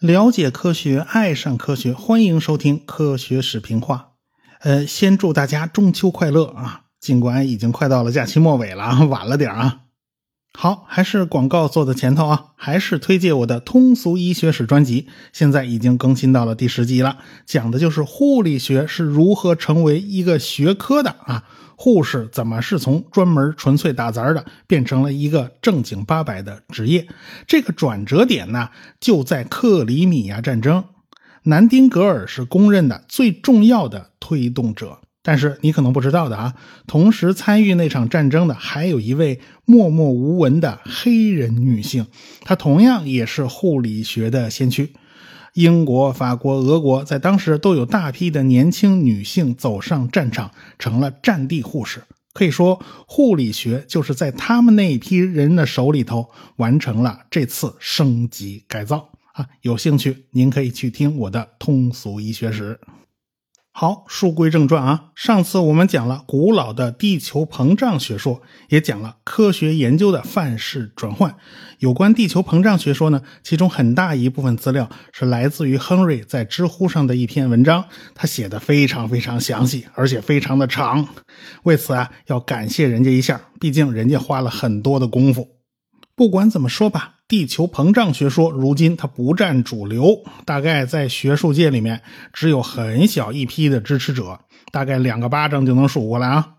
了解科学，爱上科学，欢迎收听《科学史评话》。呃，先祝大家中秋快乐啊！尽管已经快到了假期末尾了，晚了点啊。好，还是广告做的前头啊，还是推荐我的通俗医学史专辑，现在已经更新到了第十集了，讲的就是护理学是如何成为一个学科的啊。护士怎么是从专门纯粹打杂的变成了一个正经八百的职业？这个转折点呢，就在克里米亚战争。南丁格尔是公认的最重要的推动者，但是你可能不知道的啊，同时参与那场战争的还有一位默默无闻的黑人女性，她同样也是护理学的先驱。英国、法国、俄国在当时都有大批的年轻女性走上战场，成了战地护士。可以说，护理学就是在他们那一批人的手里头完成了这次升级改造啊！有兴趣，您可以去听我的通俗医学史。好，书归正传啊。上次我们讲了古老的地球膨胀学说，也讲了科学研究的范式转换。有关地球膨胀学说呢，其中很大一部分资料是来自于亨瑞在知乎上的一篇文章，他写的非常非常详细，而且非常的长。为此啊，要感谢人家一下，毕竟人家花了很多的功夫。不管怎么说吧。地球膨胀学说如今它不占主流，大概在学术界里面只有很小一批的支持者，大概两个巴掌就能数过来啊。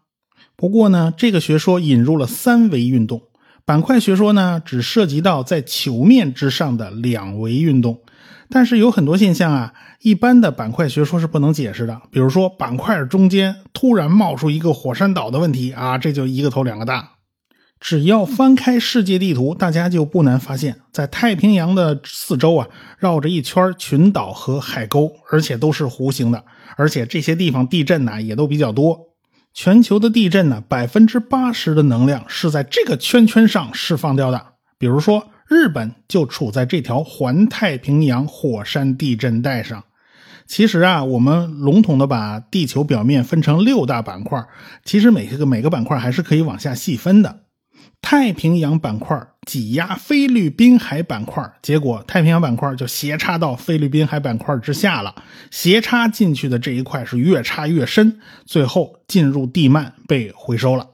不过呢，这个学说引入了三维运动，板块学说呢只涉及到在球面之上的两维运动。但是有很多现象啊，一般的板块学说是不能解释的，比如说板块中间突然冒出一个火山岛的问题啊，这就一个头两个大。只要翻开世界地图，大家就不难发现，在太平洋的四周啊，绕着一圈群岛和海沟，而且都是弧形的。而且这些地方地震呢也都比较多。全球的地震呢，百分之八十的能量是在这个圈圈上释放掉的。比如说，日本就处在这条环太平洋火山地震带上。其实啊，我们笼统的把地球表面分成六大板块，其实每个每个板块还是可以往下细分的。太平洋板块挤压菲律宾海板块，结果太平洋板块就斜插到菲律宾海板块之下了。斜插进去的这一块是越插越深，最后进入地幔被回收了。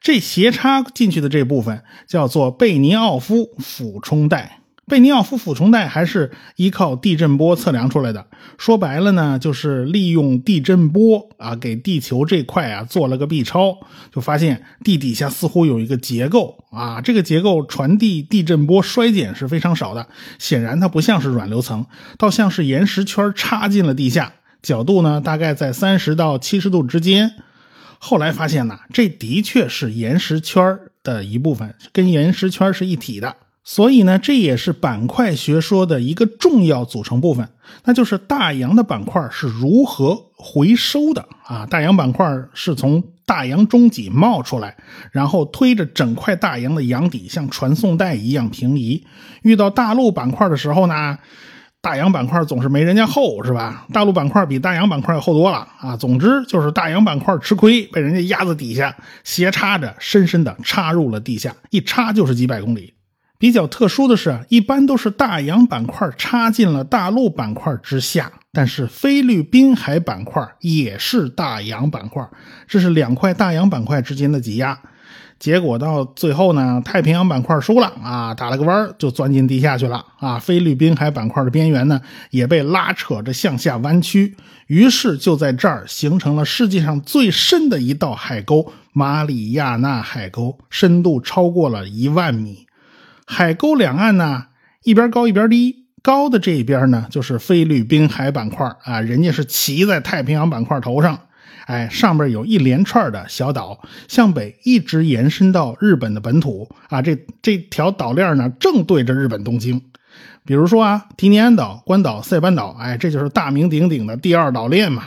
这斜插进去的这部分叫做贝尼奥夫俯冲带。贝尼奥夫俯冲带还是依靠地震波测量出来的。说白了呢，就是利用地震波啊，给地球这块啊做了个 B 超，就发现地底下似乎有一个结构啊，这个结构传递地震波衰减是非常少的。显然它不像是软流层，倒像是岩石圈插进了地下，角度呢大概在三十到七十度之间。后来发现呢，这的确是岩石圈的一部分，跟岩石圈是一体的。所以呢，这也是板块学说的一个重要组成部分，那就是大洋的板块是如何回收的啊？大洋板块是从大洋中脊冒出来，然后推着整块大洋的洋底像传送带一样平移。遇到大陆板块的时候呢，大洋板块总是没人家厚，是吧？大陆板块比大洋板块厚多了啊！总之就是大洋板块吃亏，被人家压在底下，斜插着，深深的插入了地下，一插就是几百公里。比较特殊的是，一般都是大洋板块插进了大陆板块之下，但是菲律宾海板块也是大洋板块，这是两块大洋板块之间的挤压。结果到最后呢，太平洋板块输了啊，打了个弯就钻进地下去了啊。菲律宾海板块的边缘呢，也被拉扯着向下弯曲，于是就在这儿形成了世界上最深的一道海沟——马里亚纳海沟，深度超过了一万米。海沟两岸呢，一边高一边低。高的这一边呢，就是菲律宾海板块啊，人家是骑在太平洋板块头上。哎，上面有一连串的小岛，向北一直延伸到日本的本土啊。这这条岛链呢，正对着日本东京。比如说啊，提尼安岛、关岛、塞班岛，哎，这就是大名鼎鼎的第二岛链嘛。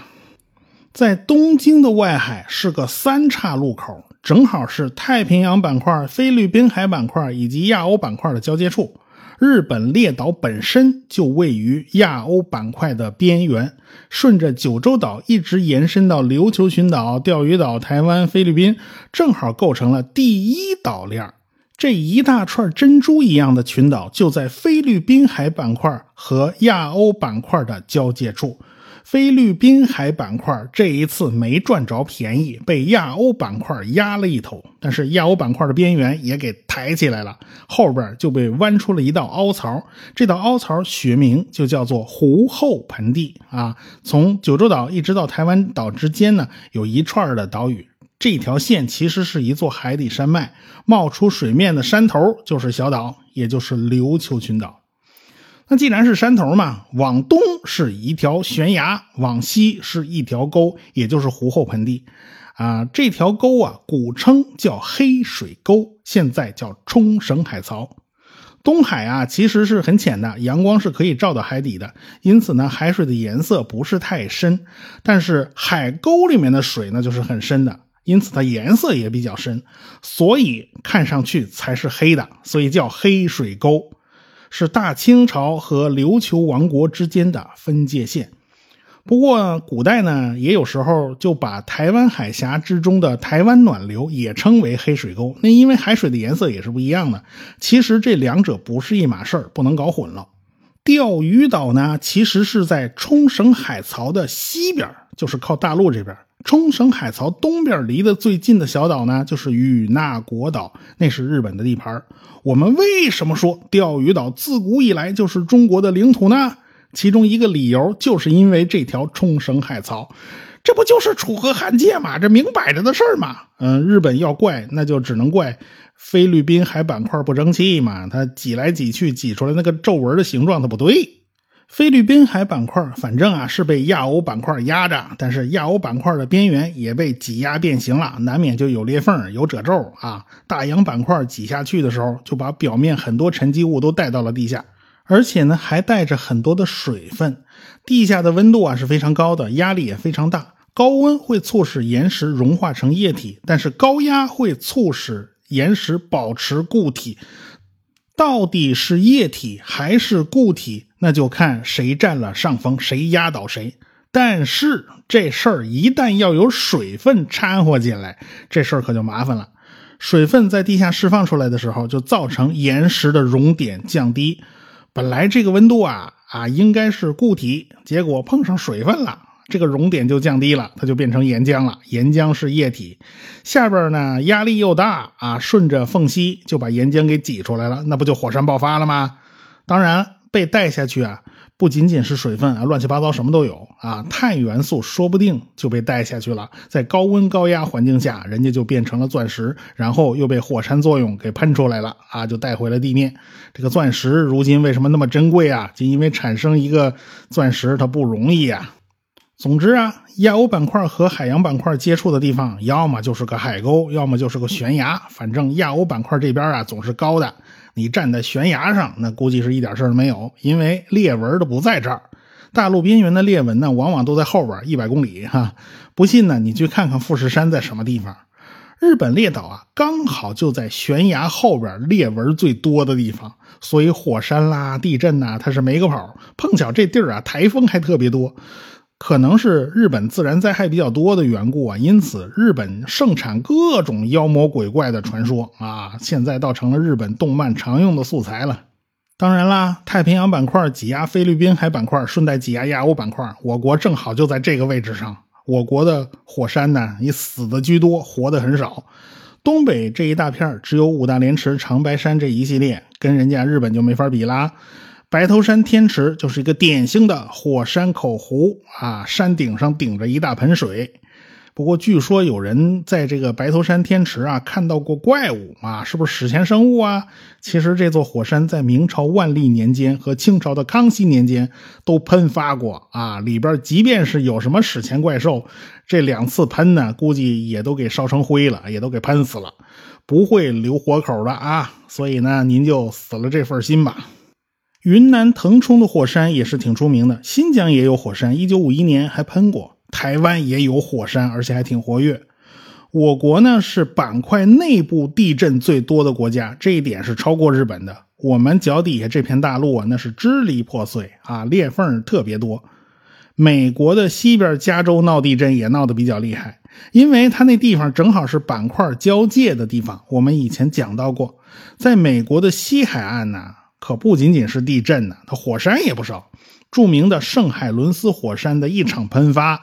在东京的外海是个三岔路口。正好是太平洋板块、菲律宾海板块以及亚欧板块的交接处。日本列岛本身就位于亚欧板块的边缘，顺着九州岛一直延伸到琉球群岛、钓鱼岛、台湾、菲律宾，正好构成了第一岛链。这一大串珍珠一样的群岛就在菲律宾海板块和亚欧板块的交界处。菲律宾海板块这一次没赚着便宜，被亚欧板块压了一头。但是亚欧板块的边缘也给抬起来了，后边就被弯出了一道凹槽。这道凹槽学名就叫做湖后盆地啊。从九州岛一直到台湾岛之间呢，有一串的岛屿。这条线其实是一座海底山脉，冒出水面的山头就是小岛，也就是琉球群岛。那既然是山头嘛，往东是一条悬崖，往西是一条沟，也就是湖后盆地。啊，这条沟啊，古称叫黑水沟，现在叫冲绳海槽。东海啊，其实是很浅的，阳光是可以照到海底的，因此呢，海水的颜色不是太深。但是海沟里面的水呢，就是很深的，因此它颜色也比较深，所以看上去才是黑的，所以叫黑水沟。是大清朝和琉球王国之间的分界线。不过，古代呢，也有时候就把台湾海峡之中的台湾暖流也称为黑水沟。那因为海水的颜色也是不一样的。其实这两者不是一码事儿，不能搞混了。钓鱼岛呢，其实是在冲绳海槽的西边，就是靠大陆这边。冲绳海槽东边离得最近的小岛呢，就是与那国岛，那是日本的地盘。我们为什么说钓鱼岛自古以来就是中国的领土呢？其中一个理由就是因为这条冲绳海槽，这不就是楚河汉界吗？这明摆着的事儿嘛。嗯，日本要怪，那就只能怪菲律宾海板块不争气嘛，它挤来挤去，挤出来那个皱纹的形状它不对。菲律宾海板块，反正啊是被亚欧板块压着，但是亚欧板块的边缘也被挤压变形了，难免就有裂缝、有褶皱啊。大洋板块挤下去的时候，就把表面很多沉积物都带到了地下，而且呢还带着很多的水分。地下的温度啊是非常高的，压力也非常大。高温会促使岩石融化成液体，但是高压会促使岩石保持固体。到底是液体还是固体？那就看谁占了上风，谁压倒谁。但是这事儿一旦要有水分掺和进来，这事儿可就麻烦了。水分在地下释放出来的时候，就造成岩石的熔点降低。本来这个温度啊啊应该是固体，结果碰上水分了。这个熔点就降低了，它就变成岩浆了。岩浆是液体，下边呢压力又大啊，顺着缝隙就把岩浆给挤出来了，那不就火山爆发了吗？当然被带下去啊，不仅仅是水分啊，乱七八糟什么都有啊。碳元素说不定就被带下去了，在高温高压环境下，人家就变成了钻石，然后又被火山作用给喷出来了啊，就带回了地面。这个钻石如今为什么那么珍贵啊？就因为产生一个钻石它不容易呀。总之啊，亚欧板块和海洋板块接触的地方，要么就是个海沟，要么就是个悬崖。反正亚欧板块这边啊总是高的，你站在悬崖上，那估计是一点事儿都没有，因为裂纹都不在这儿。大陆边缘的裂纹呢，往往都在后边一百公里哈。不信呢，你去看看富士山在什么地方。日本列岛啊，刚好就在悬崖后边裂纹最多的地方，所以火山啦、地震呐，它是没个跑。碰巧这地儿啊，台风还特别多。可能是日本自然灾害比较多的缘故啊，因此日本盛产各种妖魔鬼怪的传说啊，现在倒成了日本动漫常用的素材了。当然啦，太平洋板块挤压菲律宾海板块，顺带挤压亚欧板块，我国正好就在这个位置上。我国的火山呢，以死的居多，活的很少。东北这一大片只有五大连池、长白山这一系列，跟人家日本就没法比啦。白头山天池就是一个典型的火山口湖啊，山顶上顶着一大盆水。不过据说有人在这个白头山天池啊看到过怪物啊，是不是史前生物啊？其实这座火山在明朝万历年间和清朝的康熙年间都喷发过啊，里边即便是有什么史前怪兽，这两次喷呢，估计也都给烧成灰了，也都给喷死了，不会留活口的啊。所以呢，您就死了这份心吧。云南腾冲的火山也是挺出名的，新疆也有火山，一九五一年还喷过。台湾也有火山，而且还挺活跃。我国呢是板块内部地震最多的国家，这一点是超过日本的。我们脚底下这片大陆啊，那是支离破碎啊，裂缝特别多。美国的西边加州闹地震也闹得比较厉害，因为它那地方正好是板块交界的地方。我们以前讲到过，在美国的西海岸呢，可不仅仅是地震呢，它火山也不少。著名的圣海伦斯火山的一场喷发。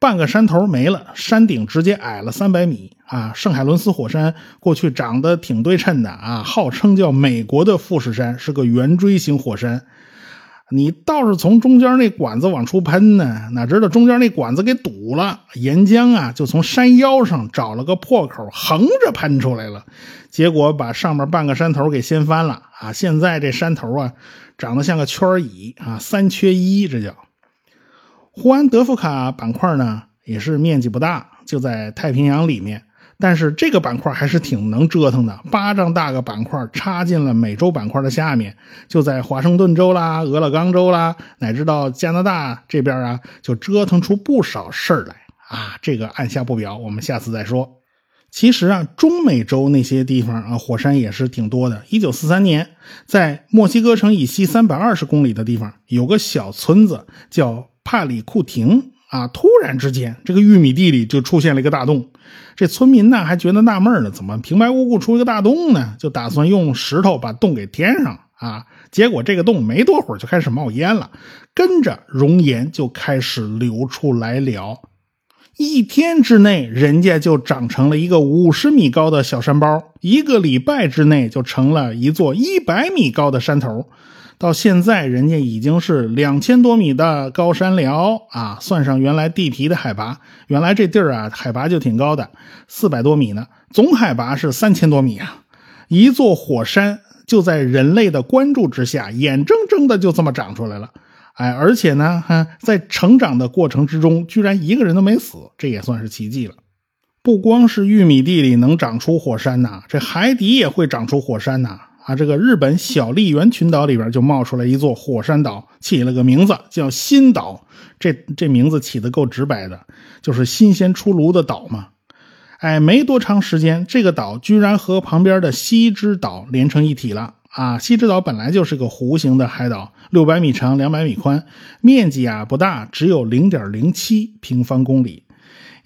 半个山头没了，山顶直接矮了三百米啊！圣海伦斯火山过去长得挺对称的啊，号称叫美国的富士山，是个圆锥形火山。你倒是从中间那管子往出喷呢，哪知道中间那管子给堵了，岩浆啊就从山腰上找了个破口，横着喷出来了，结果把上面半个山头给掀翻了啊！现在这山头啊，长得像个圈椅啊，三缺一，这叫。胡安德夫卡板块呢，也是面积不大，就在太平洋里面。但是这个板块还是挺能折腾的，巴掌大个板块插进了美洲板块的下面，就在华盛顿州啦、俄勒冈州啦，乃至到加拿大这边啊，就折腾出不少事儿来啊。这个按下不表，我们下次再说。其实啊，中美洲那些地方啊，火山也是挺多的。一九四三年，在墨西哥城以西三百二十公里的地方，有个小村子叫。帕里库廷啊！突然之间，这个玉米地里就出现了一个大洞。这村民呢还觉得纳闷呢，怎么平白无故出一个大洞呢？就打算用石头把洞给填上啊！结果这个洞没多会儿就开始冒烟了，跟着熔岩就开始流出来了。一天之内，人家就长成了一个五十米高的小山包；一个礼拜之内，就成了一座一百米高的山头。到现在，人家已经是两千多米的高山了啊！算上原来地皮的海拔，原来这地儿啊海拔就挺高的，四百多米呢，总海拔是三千多米啊！一座火山就在人类的关注之下，眼睁睁的就这么长出来了，哎，而且呢，哈，在成长的过程之中，居然一个人都没死，这也算是奇迹了。不光是玉米地里能长出火山呐，这海底也会长出火山呐。啊这个日本小笠原群岛里边就冒出来一座火山岛，起了个名字叫新岛。这这名字起的够直白的，就是新鲜出炉的岛嘛。哎，没多长时间，这个岛居然和旁边的西之岛连成一体了。啊，西之岛本来就是个弧形的海岛，六百米长，两百米宽，面积啊不大，只有零点零七平方公里。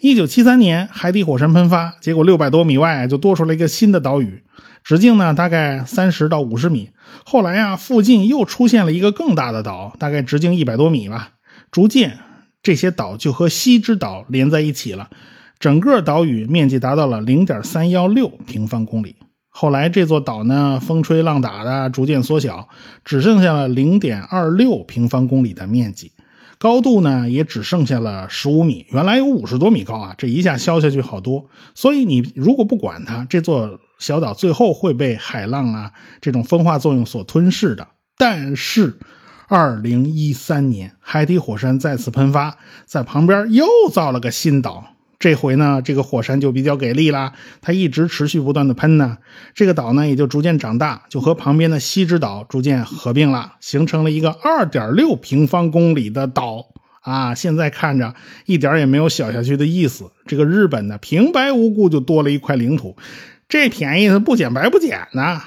一九七三年，海底火山喷发，结果六百多米外就多出来一个新的岛屿。直径呢，大概三十到五十米。后来啊，附近又出现了一个更大的岛，大概直径一百多米吧。逐渐，这些岛就和西之岛连在一起了，整个岛屿面积达到了零点三幺六平方公里。后来这座岛呢，风吹浪打的，逐渐缩小，只剩下了零点二六平方公里的面积。高度呢，也只剩下了十五米，原来有五十多米高啊，这一下消下去好多。所以你如果不管它，这座小岛最后会被海浪啊这种风化作用所吞噬的。但是，二零一三年海底火山再次喷发，在旁边又造了个新岛。这回呢，这个火山就比较给力啦，它一直持续不断的喷呢，这个岛呢也就逐渐长大，就和旁边的西之岛逐渐合并了，形成了一个二点六平方公里的岛啊！现在看着一点也没有小下去的意思。这个日本呢，平白无故就多了一块领土，这便宜它不捡白不捡呢。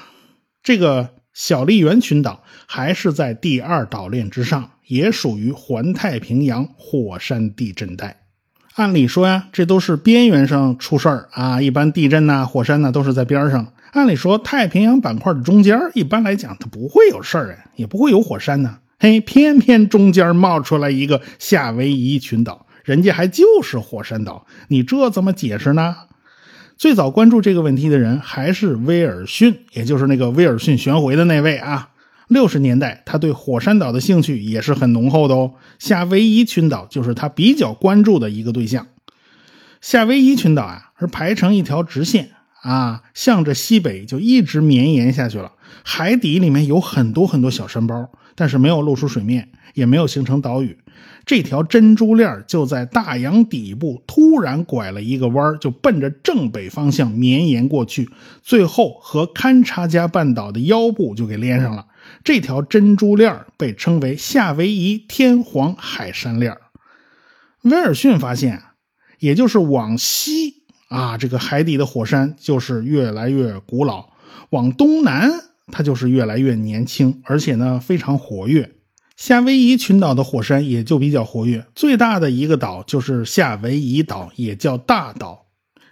这个小笠原群岛还是在第二岛链之上，也属于环太平洋火山地震带。按理说呀，这都是边缘上出事儿啊。一般地震呐、火山呐都是在边上。按理说，太平洋板块的中间，一般来讲它不会有事儿啊，也不会有火山呢。嘿，偏偏中间冒出来一个夏威夷群岛，人家还就是火山岛，你这怎么解释呢？最早关注这个问题的人还是威尔逊，也就是那个威尔逊旋回的那位啊。六十年代，他对火山岛的兴趣也是很浓厚的哦。夏威夷群岛就是他比较关注的一个对象。夏威夷群岛啊，是排成一条直线啊，向着西北就一直绵延下去了。海底里面有很多很多小山包，但是没有露出水面，也没有形成岛屿。这条珍珠链就在大洋底部突然拐了一个弯，就奔着正北方向绵延过去，最后和堪察加半岛的腰部就给连上了。这条珍珠链被称为夏威夷天皇海山链。威尔逊发现，也就是往西啊，这个海底的火山就是越来越古老；往东南，它就是越来越年轻，而且呢非常活跃。夏威夷群岛的火山也就比较活跃，最大的一个岛就是夏威夷岛，也叫大岛。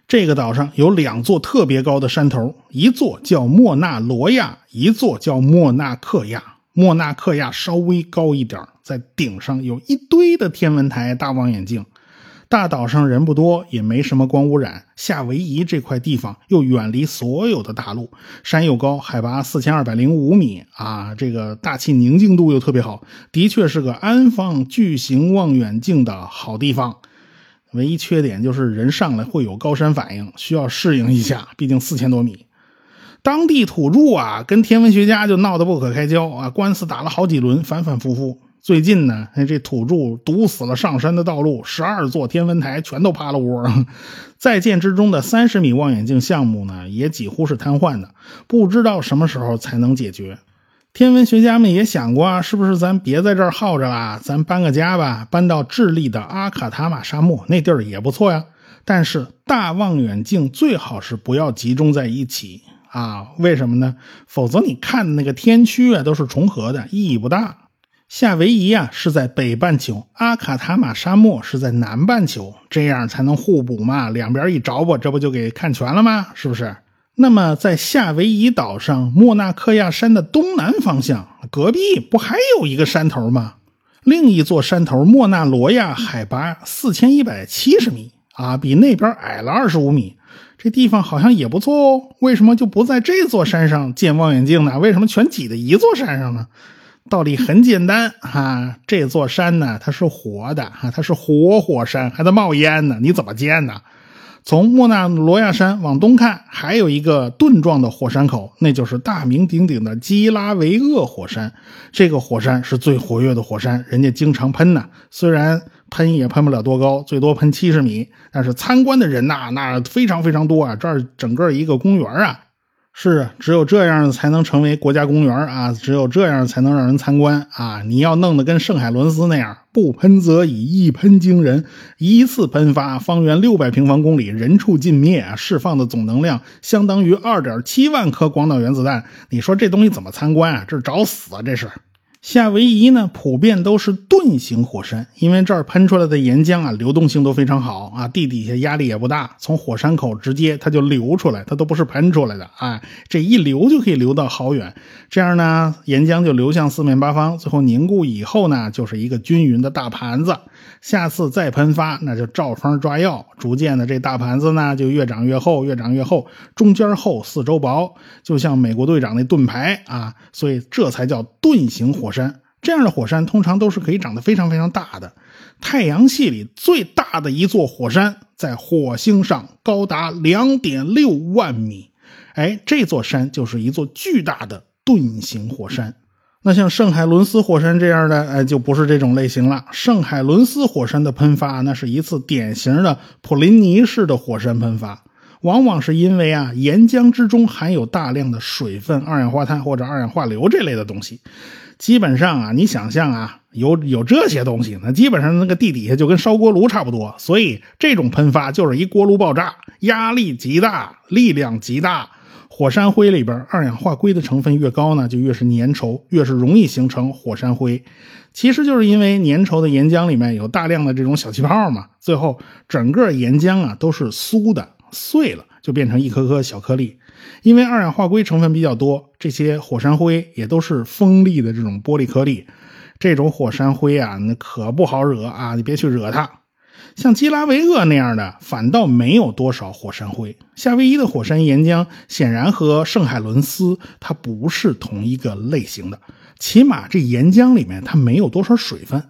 这个岛上有两座特别高的山头，一座叫莫纳罗亚，一座叫莫纳克亚。莫纳克亚稍微高一点，在顶上有一堆的天文台、大望远镜。大岛上人不多，也没什么光污染。夏威夷这块地方又远离所有的大陆，山又高，海拔四千二百零五米啊，这个大气宁静度又特别好，的确是个安放巨型望远镜的好地方。唯一缺点就是人上来会有高山反应，需要适应一下，毕竟四千多米。当地土著啊，跟天文学家就闹得不可开交啊，官司打了好几轮，反反复复。最近呢，这土著堵死了上山的道路，十二座天文台全都趴了窝。在建之中的三十米望远镜项目呢，也几乎是瘫痪的，不知道什么时候才能解决。天文学家们也想过啊，是不是咱别在这儿耗着了，咱搬个家吧，搬到智利的阿卡塔马沙漠，那地儿也不错呀。但是大望远镜最好是不要集中在一起啊，为什么呢？否则你看的那个天区啊都是重合的，意义不大。夏威夷啊是在北半球，阿卡塔马沙漠是在南半球，这样才能互补嘛。两边一着吧，这不就给看全了吗？是不是？那么在夏威夷岛上莫纳克亚山的东南方向，隔壁不还有一个山头吗？另一座山头莫纳罗亚海拔四千一百七十米啊，比那边矮了二十五米。这地方好像也不错哦。为什么就不在这座山上建望远镜呢？为什么全挤在一座山上呢？道理很简单哈，这座山呢，它是活的哈，它是活火山，还在冒烟呢，你怎么建呢？从莫纳罗亚山往东看，还有一个盾状的火山口，那就是大名鼎鼎的基拉维厄火山。这个火山是最活跃的火山，人家经常喷呢。虽然喷也喷不了多高，最多喷七十米，但是参观的人呐，那非常非常多啊，这儿整个一个公园啊。是，只有这样才能成为国家公园啊！只有这样才能让人参观啊！你要弄得跟圣海伦斯那样，不喷则已，一喷惊人，一次喷发，方圆六百平方公里，人畜尽灭啊！释放的总能量相当于二点七万颗广岛原子弹，你说这东西怎么参观啊？这是找死啊！这是。夏威夷呢，普遍都是盾形火山，因为这儿喷出来的岩浆啊，流动性都非常好啊，地底下压力也不大，从火山口直接它就流出来，它都不是喷出来的啊，这一流就可以流到好远，这样呢，岩浆就流向四面八方，最后凝固以后呢，就是一个均匀的大盘子，下次再喷发，那就照方抓药，逐渐的这大盘子呢，就越长越厚，越长越厚，中间厚，四周薄，就像美国队长那盾牌啊，所以这才叫盾形火。火山这样的火山通常都是可以长得非常非常大的。太阳系里最大的一座火山在火星上高达两点六万米，哎，这座山就是一座巨大的盾形火山。那像圣海伦斯火山这样的，哎，就不是这种类型了。圣海伦斯火山的喷发，那是一次典型的普林尼式的火山喷发，往往是因为啊，岩浆之中含有大量的水分、二氧化碳或者二氧化硫这类的东西。基本上啊，你想象啊，有有这些东西，那基本上那个地底下就跟烧锅炉差不多。所以这种喷发就是一锅炉爆炸，压力极大，力量极大。火山灰里边二氧化硅的成分越高呢，就越是粘稠，越是容易形成火山灰。其实就是因为粘稠的岩浆里面有大量的这种小气泡嘛，最后整个岩浆啊都是酥的，碎了就变成一颗颗小颗粒。因为二氧化硅成分比较多，这些火山灰也都是锋利的这种玻璃颗粒。这种火山灰啊，那可不好惹啊！你别去惹它。像基拉维厄那样的，反倒没有多少火山灰。夏威夷的火山岩浆显然和圣海伦斯它不是同一个类型的，起码这岩浆里面它没有多少水分。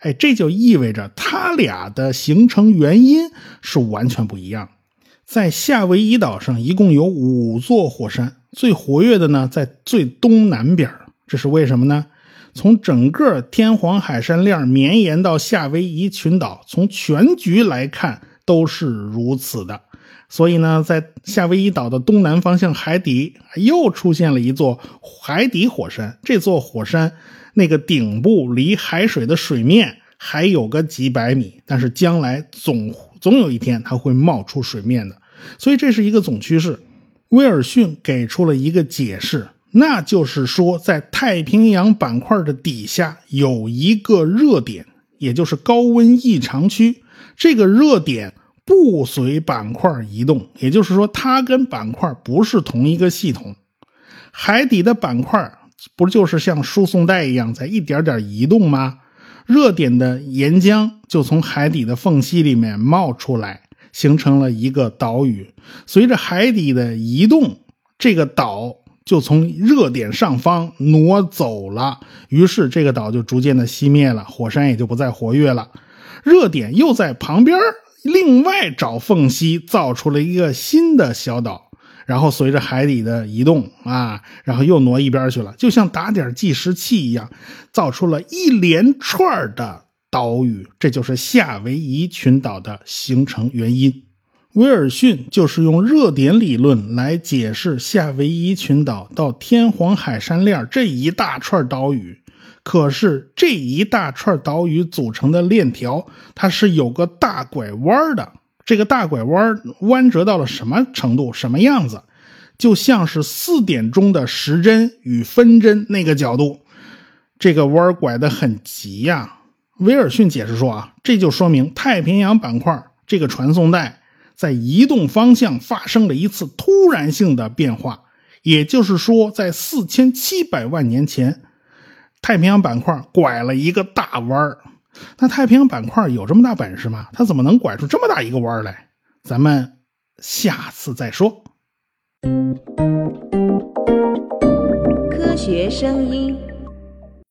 哎，这就意味着它俩的形成原因是完全不一样。在夏威夷岛上，一共有五座火山，最活跃的呢在最东南边这是为什么呢？从整个天皇海山链绵延到夏威夷群岛，从全局来看都是如此的。所以呢，在夏威夷岛的东南方向海底又出现了一座海底火山。这座火山那个顶部离海水的水面还有个几百米，但是将来总总有一天它会冒出水面的。所以这是一个总趋势。威尔逊给出了一个解释，那就是说，在太平洋板块的底下有一个热点，也就是高温异常区。这个热点不随板块移动，也就是说，它跟板块不是同一个系统。海底的板块不就是像输送带一样在一点点移动吗？热点的岩浆就从海底的缝隙里面冒出来，形成了一个岛屿。随着海底的移动，这个岛。就从热点上方挪走了，于是这个岛就逐渐的熄灭了，火山也就不再活跃了。热点又在旁边另外找缝隙造出了一个新的小岛，然后随着海底的移动啊，然后又挪一边去了，就像打点计时器一样，造出了一连串的岛屿。这就是夏威夷群岛的形成原因。威尔逊就是用热点理论来解释夏威夷群岛到天皇海山链这一大串岛屿。可是这一大串岛屿组成的链条，它是有个大拐弯的。这个大拐弯弯折到了什么程度、什么样子？就像是四点钟的时针与分针那个角度，这个弯拐得很急呀。威尔逊解释说啊，这就说明太平洋板块这个传送带。在移动方向发生了一次突然性的变化，也就是说，在四千七百万年前，太平洋板块拐了一个大弯儿。那太平洋板块有这么大本事吗？它怎么能拐出这么大一个弯来？咱们下次再说。科学声音。